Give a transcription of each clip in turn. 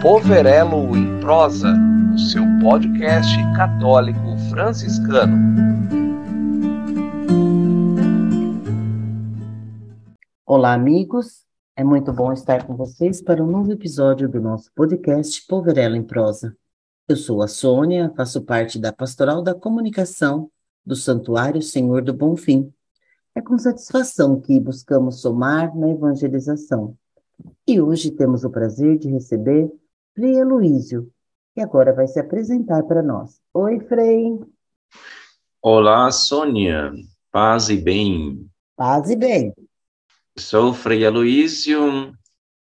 Poverelo em Prosa, o seu podcast católico franciscano. Olá, amigos. É muito bom estar com vocês para um novo episódio do nosso podcast Poverelo em Prosa. Eu sou a Sônia, faço parte da Pastoral da Comunicação do Santuário Senhor do Bom Fim. É com satisfação que buscamos somar na evangelização. E hoje temos o prazer de receber Frei Aloísio, que agora vai se apresentar para nós. Oi, Frei. Olá, Sônia. Paz e bem. Paz e bem. Sou Frei Aloísio,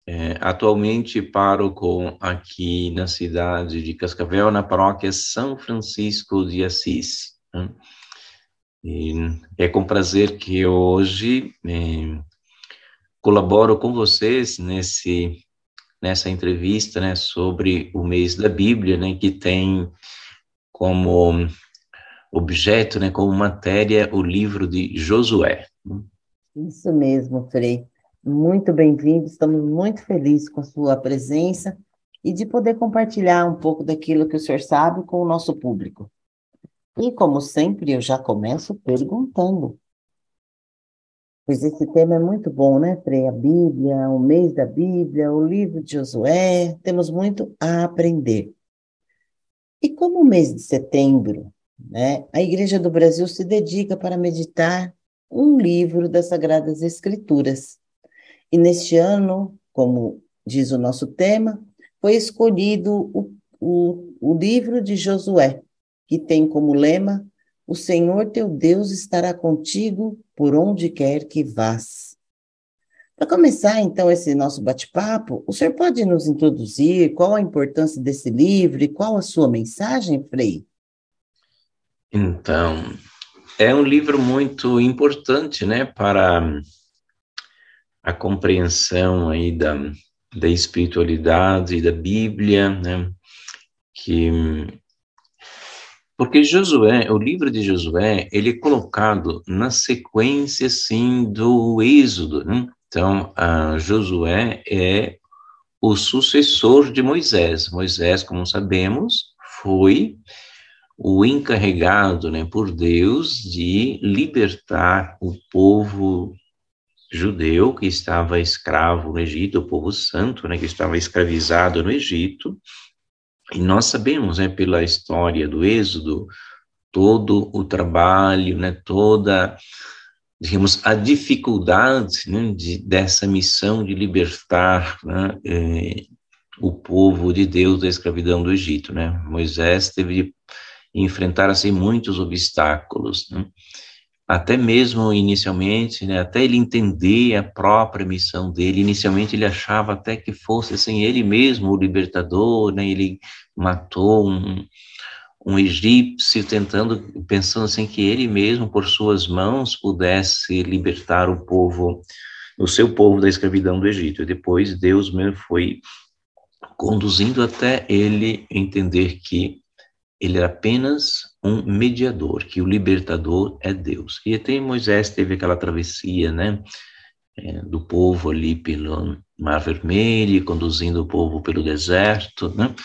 é, atualmente pároco aqui na cidade de Cascavel, na paróquia São Francisco de Assis. Né? E é com prazer que hoje é, colaboro com vocês nesse nessa entrevista, né, sobre o mês da Bíblia, né, que tem como objeto, né, como matéria o livro de Josué. Isso mesmo, Frei. Muito bem-vindo. Estamos muito felizes com a sua presença e de poder compartilhar um pouco daquilo que o senhor sabe com o nosso público. E, como sempre, eu já começo perguntando. Pois esse tema é muito bom, né, Frei? A Bíblia, o mês da Bíblia, o livro de Josué, temos muito a aprender. E como o mês de setembro, né, a Igreja do Brasil se dedica para meditar um livro das Sagradas Escrituras. E neste ano, como diz o nosso tema, foi escolhido o, o, o livro de Josué, que tem como lema: O Senhor teu Deus estará contigo por onde quer que vás. Para começar, então, esse nosso bate-papo, o senhor pode nos introduzir qual a importância desse livro e qual a sua mensagem, Frei? Então, é um livro muito importante, né, para a compreensão aí da, da espiritualidade da Bíblia, né, que porque Josué, o livro de Josué, ele é colocado na sequência, assim, do Êxodo, né? Então, Josué é o sucessor de Moisés. Moisés, como sabemos, foi o encarregado né, por Deus de libertar o povo judeu que estava escravo no Egito, o povo santo, né, que estava escravizado no Egito, e nós sabemos, né, pela história do Êxodo, todo o trabalho, né, toda, digamos, a dificuldade né, de, dessa missão de libertar né, eh, o povo de Deus da escravidão do Egito. Né? Moisés teve de enfrentar assim muitos obstáculos. Né? Até mesmo inicialmente, né, até ele entender a própria missão dele, inicialmente ele achava até que fosse assim, ele mesmo o libertador, né, ele matou um, um egípcio tentando, pensando assim que ele mesmo por suas mãos pudesse libertar o povo, o seu povo da escravidão do Egito, e depois Deus mesmo foi conduzindo até ele entender que ele era apenas um mediador, que o libertador é Deus. E até Moisés teve aquela travessia, né, é, do povo ali pelo Mar Vermelho, conduzindo o povo pelo deserto, né,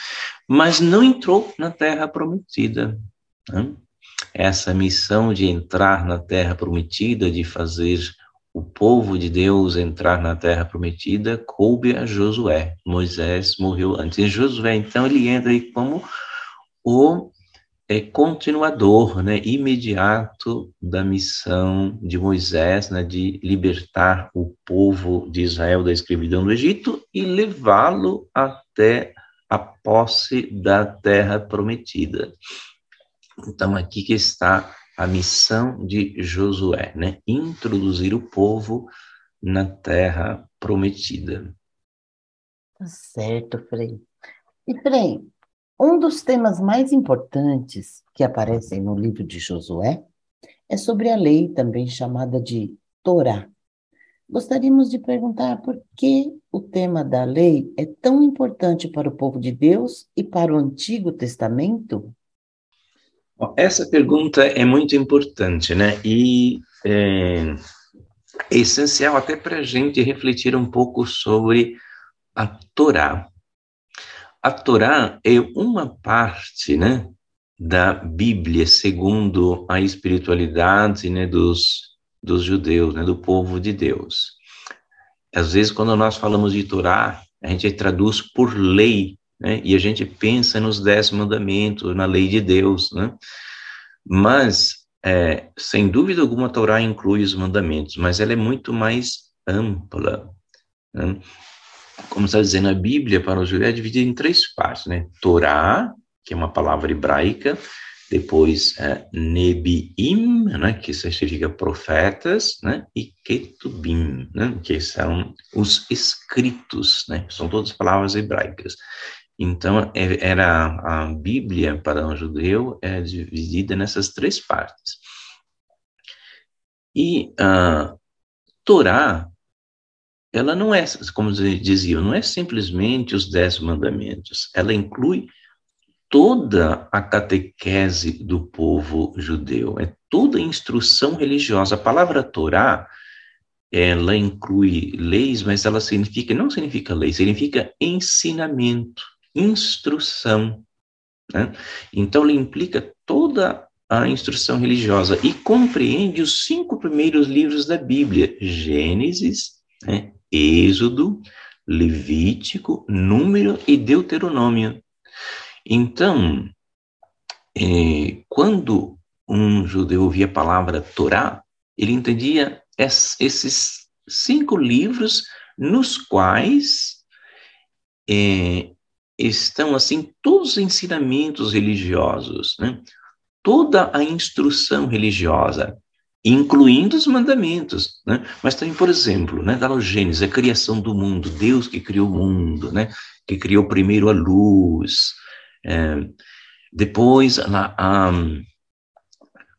mas não entrou na Terra Prometida. Né? Essa missão de entrar na Terra Prometida, de fazer o povo de Deus entrar na Terra Prometida, coube a Josué. Moisés morreu antes. E Josué, então, ele entra aí como o é, continuador, né, imediato da missão de Moisés, né, de libertar o povo de Israel da escravidão do Egito e levá-lo até a posse da terra prometida. Então, aqui que está a missão de Josué, né, introduzir o povo na terra prometida. Tá certo, Frei. E, Frei, um dos temas mais importantes que aparecem no livro de Josué é sobre a lei, também chamada de Torá. Gostaríamos de perguntar por que o tema da lei é tão importante para o povo de Deus e para o Antigo Testamento? Essa pergunta é muito importante, né? E é, é essencial até para a gente refletir um pouco sobre a Torá. A Torá é uma parte, né, da Bíblia segundo a espiritualidade, né, dos dos judeus, né, do povo de Deus. Às vezes, quando nós falamos de Torá, a gente traduz por lei, né, e a gente pensa nos dez mandamentos, na lei de Deus, né? Mas, é, sem dúvida alguma, a Torá inclui os mandamentos, mas ela é muito mais ampla. Né? Como está dizendo a Bíblia, para o judeu é dividida em três partes, né? Torá, que é uma palavra hebraica, depois é, Nebiim, né, que significa profetas, né, e Ketubim, né, que são os escritos, né, são todas palavras hebraicas. Então, é, era a Bíblia para um judeu é dividida nessas três partes. E a Torá, ela não é, como dizia, não é simplesmente os dez mandamentos, ela inclui toda a catequese do povo judeu, é toda a instrução religiosa. A palavra Torá, ela inclui leis, mas ela significa, não significa lei, significa ensinamento, instrução. Né? Então, ela implica toda a instrução religiosa e compreende os cinco primeiros livros da Bíblia: Gênesis, né? Êxodo, Levítico, Número e Deuteronômio. Então, é, quando um judeu ouvia a palavra Torá, ele entendia esses cinco livros nos quais é, estão assim todos os ensinamentos religiosos, né? toda a instrução religiosa, incluindo os mandamentos, né? Mas também, por exemplo, né, da Gênesis, a criação do mundo, Deus que criou o mundo, né? Que criou primeiro a luz, é, depois, lá,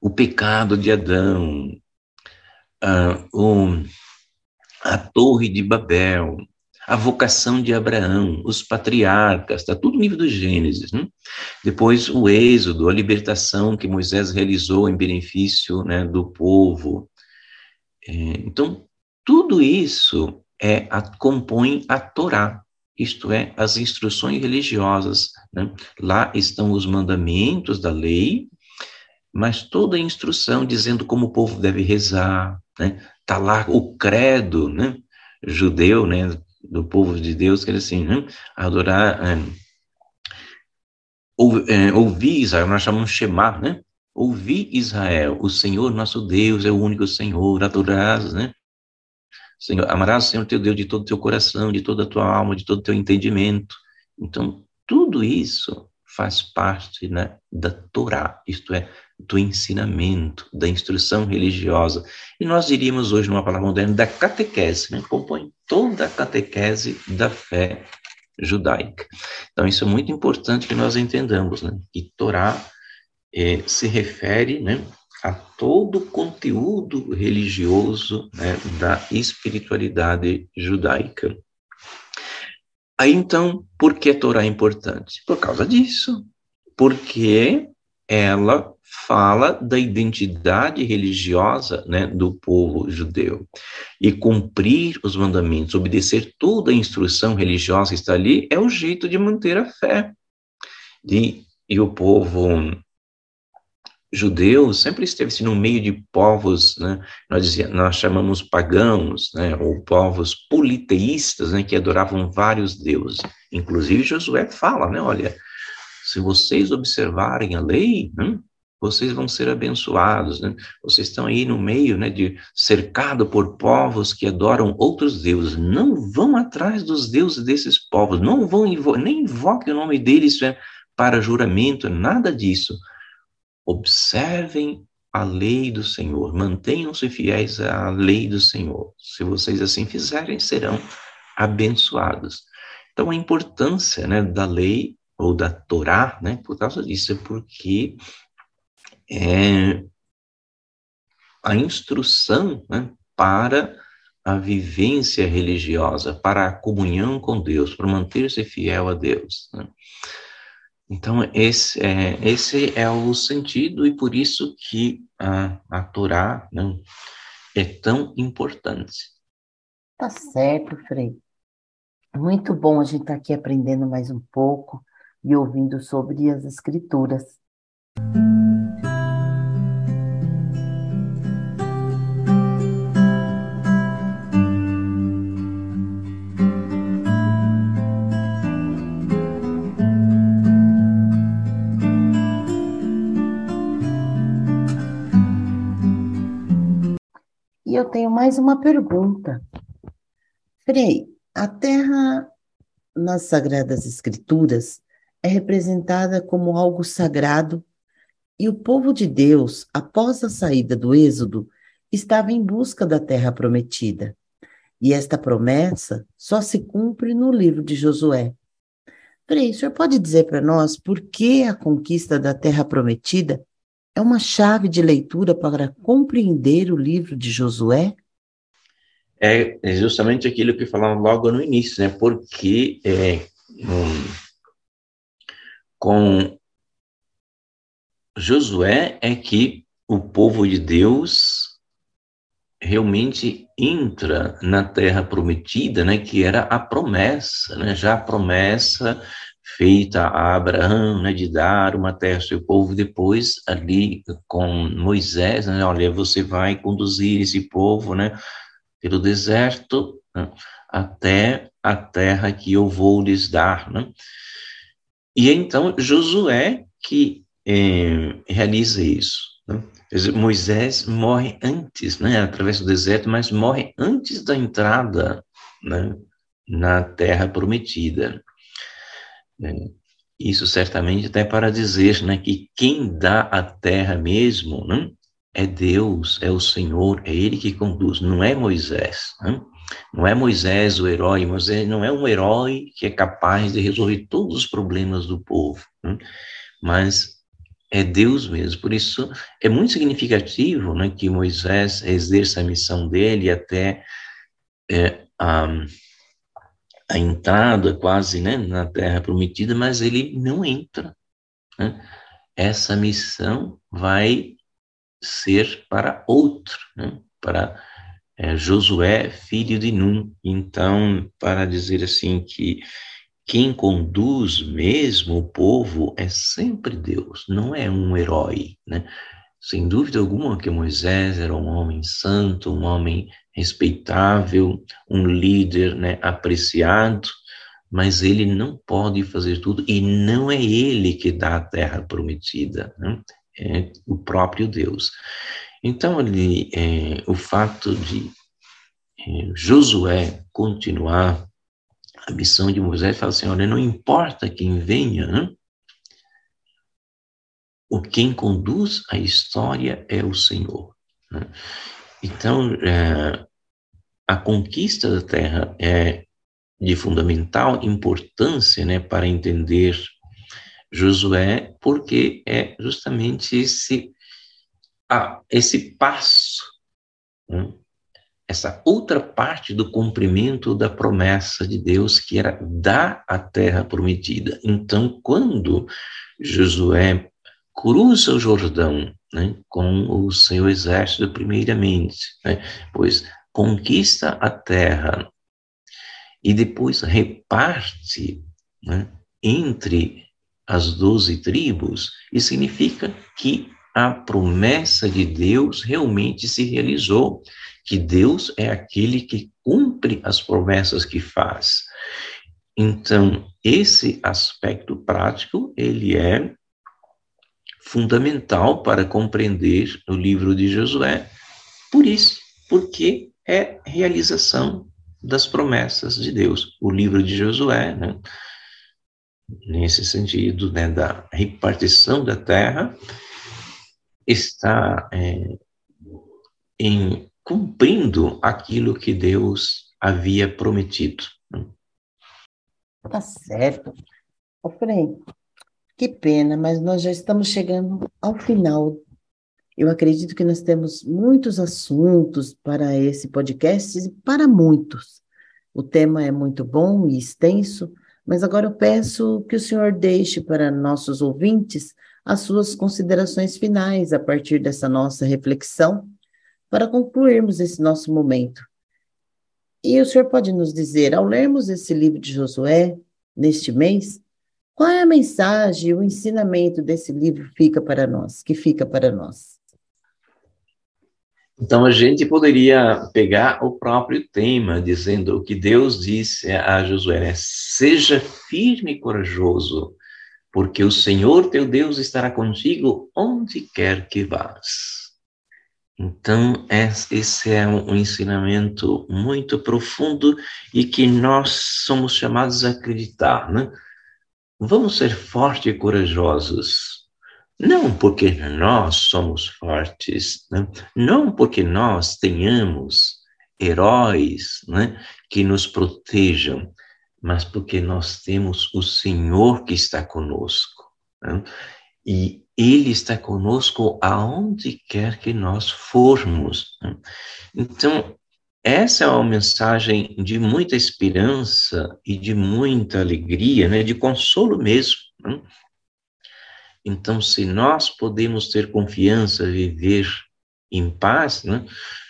o pecado de Adão, a, o, a Torre de Babel, a vocação de Abraão, os patriarcas, está tudo no livro do Gênesis. Né? Depois, o Êxodo, a libertação que Moisés realizou em benefício né, do povo. É, então, tudo isso é, a, compõe a Torá isto é, as instruções religiosas. Né? Lá estão os mandamentos da lei, mas toda a instrução dizendo como o povo deve rezar. Né? Tá lá o credo, né? Judeu, né? Do povo de Deus, que é assim, né? Adorar, é, é, ouvir Israel, nós chamamos Shema, né? Ouvir Israel, o Senhor nosso Deus é o único Senhor, adorás, né? Senhor, amarás o Senhor teu Deus de todo o teu coração, de toda a tua alma, de todo o teu entendimento. Então, tudo isso faz parte né, da Torá, isto é, do ensinamento, da instrução religiosa. E nós diríamos hoje, numa palavra moderna, da catequese, né? compõe toda a catequese da fé judaica. Então, isso é muito importante que nós entendamos, né? que Torá eh, se refere né, a todo o conteúdo religioso né, da espiritualidade judaica. Aí então, por que a Torá é importante? Por causa disso, porque ela fala da identidade religiosa né, do povo judeu. E cumprir os mandamentos, obedecer toda a instrução religiosa que está ali, é o jeito de manter a fé. E, e o povo judeu sempre esteve assim, no meio de povos, né, nós, dizia, nós chamamos pagãos, né, ou povos politeístas, né, que adoravam vários deuses. Inclusive Josué fala, né, olha, se vocês observarem a lei, né, vocês vão ser abençoados, né? Vocês estão aí no meio, né, de cercado por povos que adoram outros deuses. Não vão atrás dos deuses desses povos, não vão invo nem invoquem o nome deles né, para juramento, nada disso observem a lei do Senhor, mantenham-se fiéis à lei do Senhor. Se vocês assim fizerem, serão abençoados. Então, a importância né, da lei ou da Torá, né, por causa disso, é porque é a instrução né, para a vivência religiosa, para a comunhão com Deus, para manter-se fiel a Deus. Né? Então, esse é, esse é o sentido e por isso que a, a Torá né, é tão importante. Tá certo, Frei. Muito bom a gente estar tá aqui aprendendo mais um pouco e ouvindo sobre as escrituras. Eu tenho mais uma pergunta. Frei, a terra nas Sagradas Escrituras é representada como algo sagrado e o povo de Deus, após a saída do Êxodo, estava em busca da terra prometida. E esta promessa só se cumpre no livro de Josué. Frei, o senhor pode dizer para nós por que a conquista da terra prometida é uma chave de leitura para compreender o livro de Josué? É, justamente aquilo que falamos logo no início, né? Porque é, um, com Josué é que o povo de Deus realmente entra na terra prometida, né, que era a promessa, né, já a promessa feita a Abraão, né, de dar uma terra ao seu povo, depois ali com Moisés, né, olha, você vai conduzir esse povo, né, pelo deserto né, até a terra que eu vou lhes dar, né. E então Josué que eh, realiza isso, né? Moisés morre antes, né, através do deserto, mas morre antes da entrada, né, na terra prometida. É, isso certamente até para dizer né, que quem dá a terra mesmo né, é Deus, é o Senhor, é Ele que conduz, não é Moisés. Né? Não é Moisés o herói, Moisés não é um herói que é capaz de resolver todos os problemas do povo, né? mas é Deus mesmo. Por isso é muito significativo né, que Moisés exerça a missão dele até é, um, a entrada quase né, na terra prometida, mas ele não entra. Né? Essa missão vai ser para outro, né? para é, Josué, filho de Num. Então, para dizer assim que quem conduz mesmo o povo é sempre Deus, não é um herói, né? Sem dúvida alguma que Moisés era um homem santo, um homem respeitável, um líder né, apreciado, mas ele não pode fazer tudo e não é ele que dá a terra prometida, né? é o próprio Deus. Então, é, o fato de é, Josué continuar a missão de Moisés, fala assim: olha, não importa quem venha, né? o quem conduz a história é o Senhor. Né? Então, é, a conquista da terra é de fundamental importância né, para entender Josué, porque é justamente esse, ah, esse passo, né, essa outra parte do cumprimento da promessa de Deus, que era dar a terra prometida. Então, quando Josué cruza o Jordão né, com o seu exército primeiramente, né, pois conquista a terra e depois reparte né, entre as doze tribos, isso significa que a promessa de Deus realmente se realizou, que Deus é aquele que cumpre as promessas que faz. Então, esse aspecto prático, ele é fundamental para compreender o livro de Josué. Por isso, porque é realização das promessas de Deus. O livro de Josué, né, nesse sentido né, da repartição da terra, está é, em cumprindo aquilo que Deus havia prometido. Tá certo. Ô, Frei, que pena, mas nós já estamos chegando ao final. Eu acredito que nós temos muitos assuntos para esse podcast e para muitos. O tema é muito bom e extenso, mas agora eu peço que o senhor deixe para nossos ouvintes as suas considerações finais a partir dessa nossa reflexão, para concluirmos esse nosso momento. E o senhor pode nos dizer, ao lermos esse livro de Josué, neste mês, qual é a mensagem, o ensinamento desse livro fica para nós, que fica para nós? Então a gente poderia pegar o próprio tema, dizendo o que Deus disse a Josué: seja firme e corajoso, porque o Senhor teu Deus estará contigo onde quer que vás. Então, esse é um ensinamento muito profundo e que nós somos chamados a acreditar, né? Vamos ser fortes e corajosos. Não porque nós somos fortes, né? não porque nós tenhamos heróis né, que nos protejam, mas porque nós temos o Senhor que está conosco. Né? E Ele está conosco aonde quer que nós formos. Né? Então, essa é uma mensagem de muita esperança e de muita alegria, né, de consolo mesmo. Né? Então, se nós podemos ter confiança, viver em paz, né,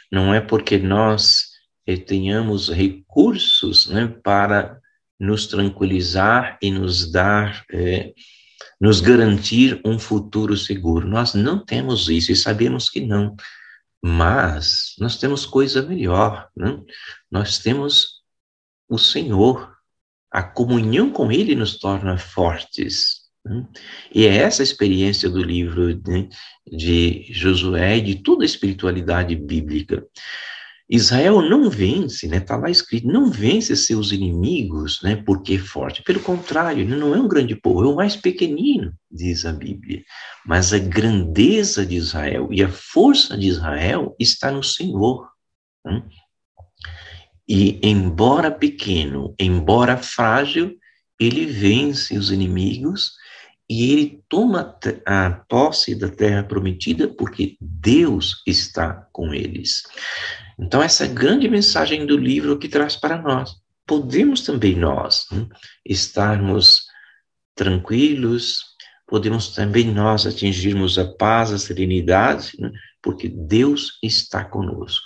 não é porque nós eh, tenhamos recursos né, para nos tranquilizar e nos dar, eh, nos garantir um futuro seguro. Nós não temos isso e sabemos que não. Mas nós temos coisa melhor, né? nós temos o Senhor. A comunhão com Ele nos torna fortes. Né? E é essa experiência do livro né, de Josué e de toda a espiritualidade bíblica. Israel não vence, né? Está lá escrito, não vence seus inimigos, né? Porque é forte. Pelo contrário, não é um grande povo, é o mais pequenino, diz a Bíblia. Mas a grandeza de Israel e a força de Israel está no Senhor. Né? E embora pequeno, embora frágil, ele vence os inimigos e ele toma a posse da terra prometida porque Deus está com eles. Então, essa grande mensagem do livro que traz para nós. Podemos também nós hein, estarmos tranquilos, podemos também nós atingirmos a paz, a serenidade, né, porque Deus está conosco.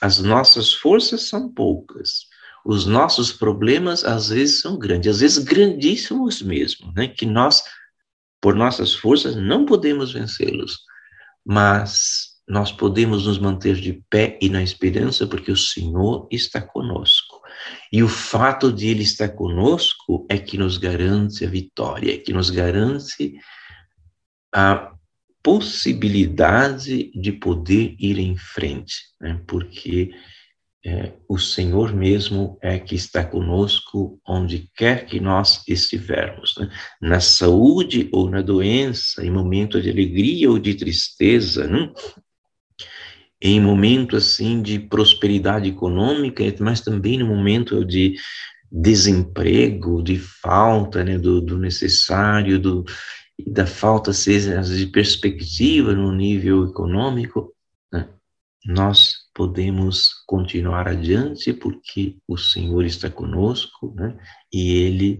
As nossas forças são poucas, os nossos problemas às vezes são grandes, às vezes grandíssimos mesmo, né, que nós, por nossas forças, não podemos vencê-los, mas nós podemos nos manter de pé e na esperança porque o Senhor está conosco. E o fato de Ele estar conosco é que nos garante a vitória, é que nos garante a possibilidade de poder ir em frente, né? porque é, o Senhor mesmo é que está conosco onde quer que nós estivermos, né? na saúde ou na doença, em momento de alegria ou de tristeza, né? Em momento assim de prosperidade econômica, mas também no momento de desemprego, de falta né, do, do necessário, do, da falta de perspectiva no nível econômico, né, nós podemos continuar adiante porque o Senhor está conosco né, e Ele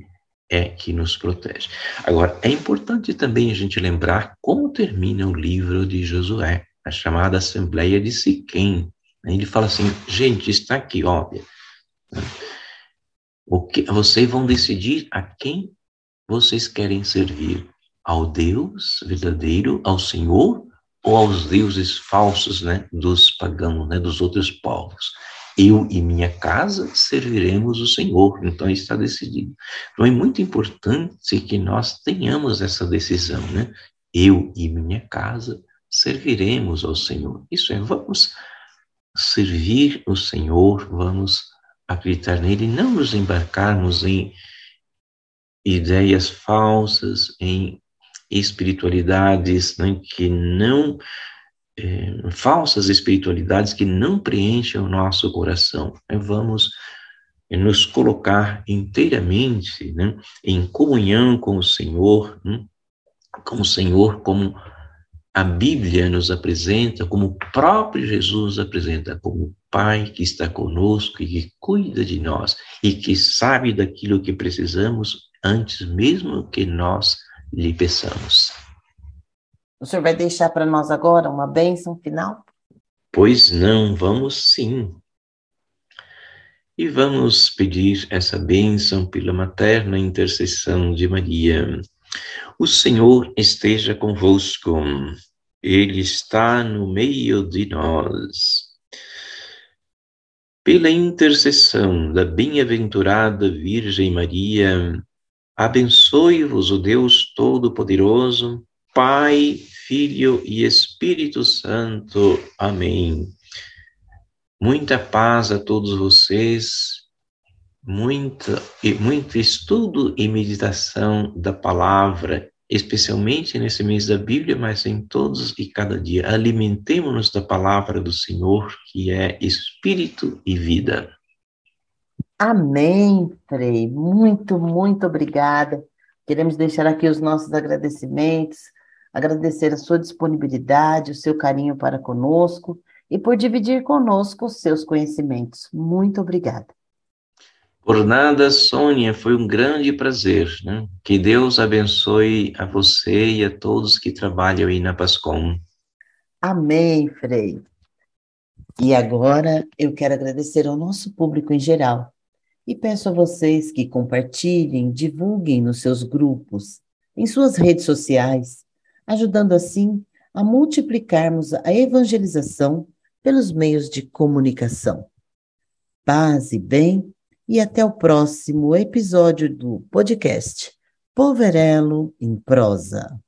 é que nos protege. Agora, é importante também a gente lembrar como termina o livro de Josué a chamada Assembleia de Siquém. Ele fala assim, gente, está aqui, ó. O que, vocês vão decidir a quem vocês querem servir. Ao Deus verdadeiro, ao Senhor, ou aos deuses falsos, né, dos pagãos, né, dos outros povos. Eu e minha casa serviremos o Senhor. Então está decidido. Então é muito importante que nós tenhamos essa decisão, né? Eu e minha casa serviremos ao Senhor. Isso é, vamos servir o Senhor, vamos acreditar nele, não nos embarcarmos em ideias falsas, em espiritualidades né, que não é, falsas espiritualidades que não preenchem o nosso coração. É, vamos nos colocar inteiramente né, em comunhão com o Senhor, né, com o Senhor como a Bíblia nos apresenta, como o próprio Jesus apresenta, como Pai que está conosco e que cuida de nós e que sabe daquilo que precisamos antes mesmo que nós lhe peçamos. O senhor vai deixar para nós agora uma bênção final? Pois não, vamos sim. E vamos pedir essa bênção pela materna intercessão de Maria. O Senhor esteja convosco, Ele está no meio de nós. Pela intercessão da bem-aventurada Virgem Maria, abençoe-vos o Deus Todo-Poderoso, Pai, Filho e Espírito Santo. Amém. Muita paz a todos vocês, muita, muito estudo e meditação da palavra, especialmente nesse mês da Bíblia, mas em todos e cada dia. Alimentemos-nos da palavra do Senhor, que é Espírito e vida. Amém, Frei. Muito, muito obrigada. Queremos deixar aqui os nossos agradecimentos, agradecer a sua disponibilidade, o seu carinho para conosco e por dividir conosco os seus conhecimentos. Muito obrigada. Por nada, Sônia, foi um grande prazer. Né? Que Deus abençoe a você e a todos que trabalham aí na Pascom. Amém, Frei. E agora eu quero agradecer ao nosso público em geral e peço a vocês que compartilhem, divulguem nos seus grupos, em suas redes sociais, ajudando assim a multiplicarmos a evangelização pelos meios de comunicação. Paz e bem, e até o próximo episódio do podcast Poverelo em Prosa.